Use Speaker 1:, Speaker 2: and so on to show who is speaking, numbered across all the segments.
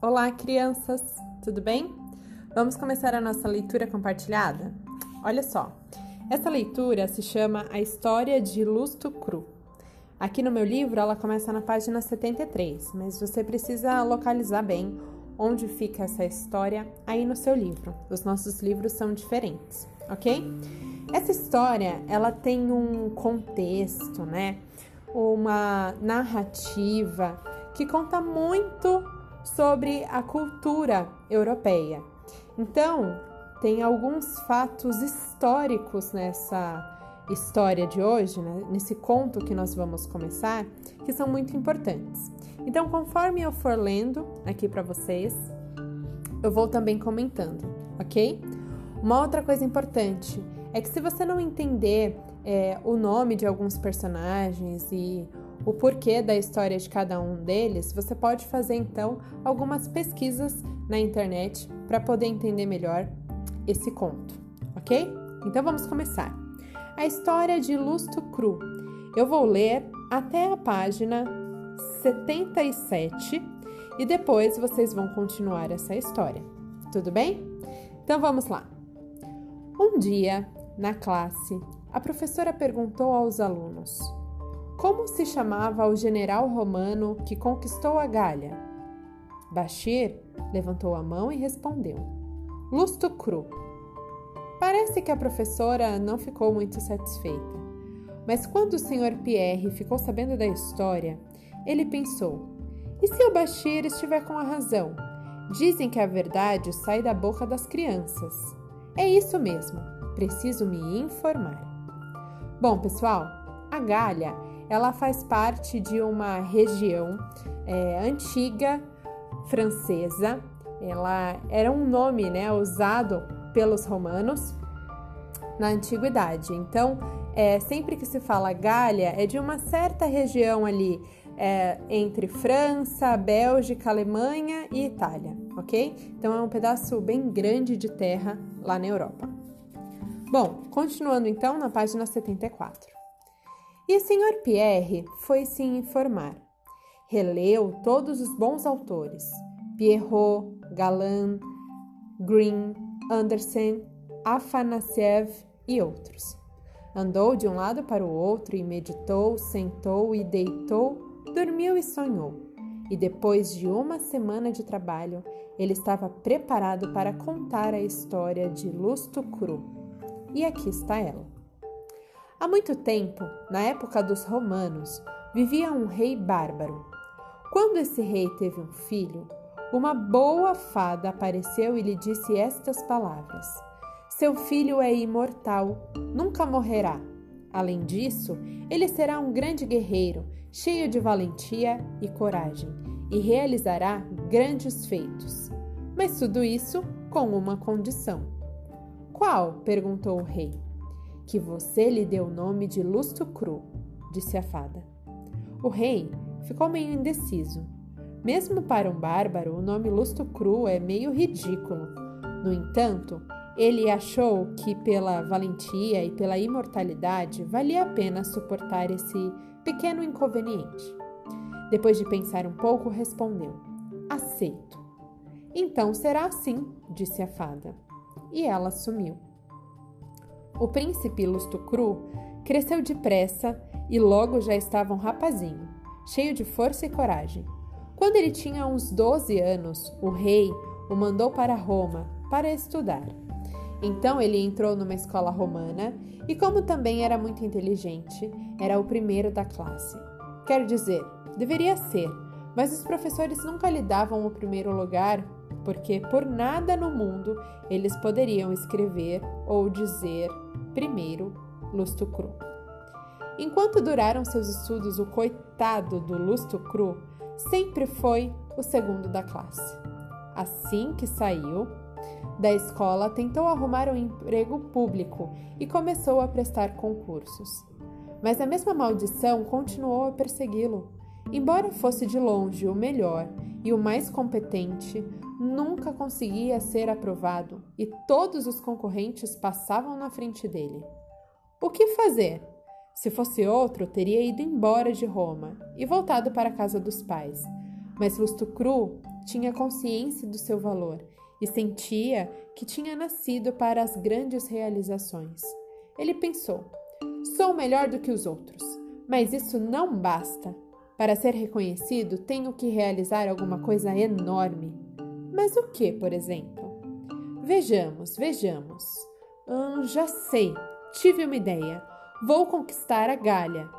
Speaker 1: Olá, crianças, tudo bem? Vamos começar a nossa leitura compartilhada? Olha só, essa leitura se chama A História de Lusto Cru. Aqui no meu livro ela começa na página 73, mas você precisa localizar bem onde fica essa história aí no seu livro. Os nossos livros são diferentes, ok? Essa história ela tem um contexto, né? Uma narrativa que conta muito sobre a cultura europeia. Então, tem alguns fatos históricos nessa história de hoje, né, nesse conto que nós vamos começar, que são muito importantes. Então, conforme eu for lendo aqui para vocês, eu vou também comentando, ok? Uma outra coisa importante é que se você não entender é, o nome de alguns personagens e o porquê da história de cada um deles, você pode fazer então algumas pesquisas na internet para poder entender melhor esse conto, ok? Então vamos começar. A história de Lusto Cru. Eu vou ler até a página 77 e depois vocês vão continuar essa história. Tudo bem? Então vamos lá. Um dia, na classe, a professora perguntou aos alunos: como se chamava o general romano que conquistou a Gália? Bashir levantou a mão e respondeu: Lusto Cru. Parece que a professora não ficou muito satisfeita. Mas quando o Sr. Pierre ficou sabendo da história, ele pensou: e se o Bashir estiver com a razão? Dizem que a verdade sai da boca das crianças. É isso mesmo, preciso me informar. Bom, pessoal, a Gália ela faz parte de uma região é, antiga francesa. Ela era um nome né, usado pelos romanos na antiguidade. Então, é, sempre que se fala Gália, é de uma certa região ali é, entre França, Bélgica, Alemanha e Itália, ok? Então é um pedaço bem grande de terra lá na Europa. Bom, continuando então na página 74. E Sr. Pierre foi se informar. Releu todos os bons autores: Pierrot, Galland, Green, Andersen, Afanassiev e outros. Andou de um lado para o outro e meditou, sentou e deitou, dormiu e sonhou. E depois de uma semana de trabalho, ele estava preparado para contar a história de Lusto Cru. E aqui está ela. Há muito tempo, na época dos romanos, vivia um rei bárbaro. Quando esse rei teve um filho, uma boa fada apareceu e lhe disse estas palavras: Seu filho é imortal, nunca morrerá. Além disso, ele será um grande guerreiro, cheio de valentia e coragem, e realizará grandes feitos. Mas tudo isso com uma condição. Qual? perguntou o rei que você lhe deu o nome de Lusto Cru, disse a fada. O rei ficou meio indeciso. Mesmo para um bárbaro, o nome Lusto Cru é meio ridículo. No entanto, ele achou que, pela valentia e pela imortalidade, valia a pena suportar esse pequeno inconveniente. Depois de pensar um pouco, respondeu: Aceito. Então será assim, disse a fada. E ela sumiu. O príncipe Lustucru cresceu depressa e logo já estava um rapazinho, cheio de força e coragem. Quando ele tinha uns 12 anos, o rei o mandou para Roma para estudar. Então ele entrou numa escola romana e, como também era muito inteligente, era o primeiro da classe. Quer dizer, deveria ser, mas os professores nunca lhe davam o primeiro lugar porque por nada no mundo eles poderiam escrever ou dizer primeiro Lusto Cru. Enquanto duraram seus estudos, o coitado do Lusto Cru sempre foi o segundo da classe. Assim que saiu da escola, tentou arrumar um emprego público e começou a prestar concursos. Mas a mesma maldição continuou a persegui-lo. Embora fosse de longe o melhor e o mais competente, nunca conseguia ser aprovado e todos os concorrentes passavam na frente dele. O que fazer? Se fosse outro, teria ido embora de Roma e voltado para a casa dos pais. Mas Lusto Cru tinha consciência do seu valor e sentia que tinha nascido para as grandes realizações. Ele pensou: sou melhor do que os outros, mas isso não basta. Para ser reconhecido, tenho que realizar alguma coisa enorme. Mas o que, por exemplo? Vejamos, vejamos. Hum, já sei, tive uma ideia. Vou conquistar a Gália.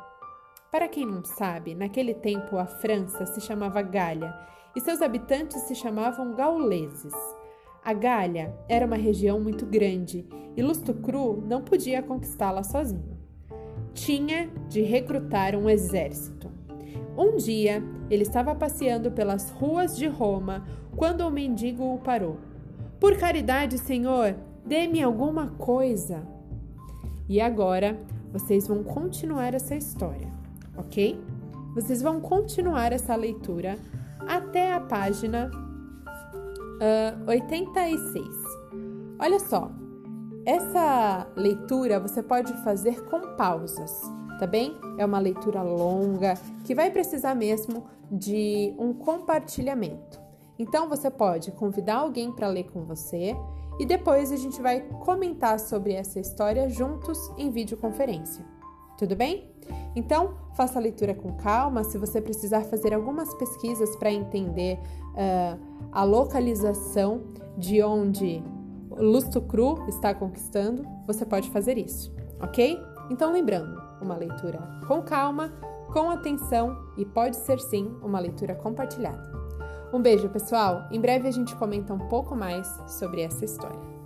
Speaker 1: Para quem não sabe, naquele tempo a França se chamava Gália e seus habitantes se chamavam gauleses. A Gália era uma região muito grande e Lustucru não podia conquistá-la sozinho. Tinha de recrutar um exército. Um dia, ele estava passeando pelas ruas de Roma quando o mendigo o parou. Por caridade, senhor, dê-me alguma coisa. E agora vocês vão continuar essa história, ok? Vocês vão continuar essa leitura até a página uh, 86. Olha só, essa leitura você pode fazer com pausas tá bem? É uma leitura longa que vai precisar mesmo de um compartilhamento. Então você pode convidar alguém para ler com você e depois a gente vai comentar sobre essa história juntos em videoconferência. Tudo bem? Então, faça a leitura com calma. Se você precisar fazer algumas pesquisas para entender uh, a localização de onde Lusto Cru está conquistando, você pode fazer isso, ok? Então, lembrando, uma leitura com calma, com atenção e pode ser sim uma leitura compartilhada. Um beijo, pessoal! Em breve a gente comenta um pouco mais sobre essa história.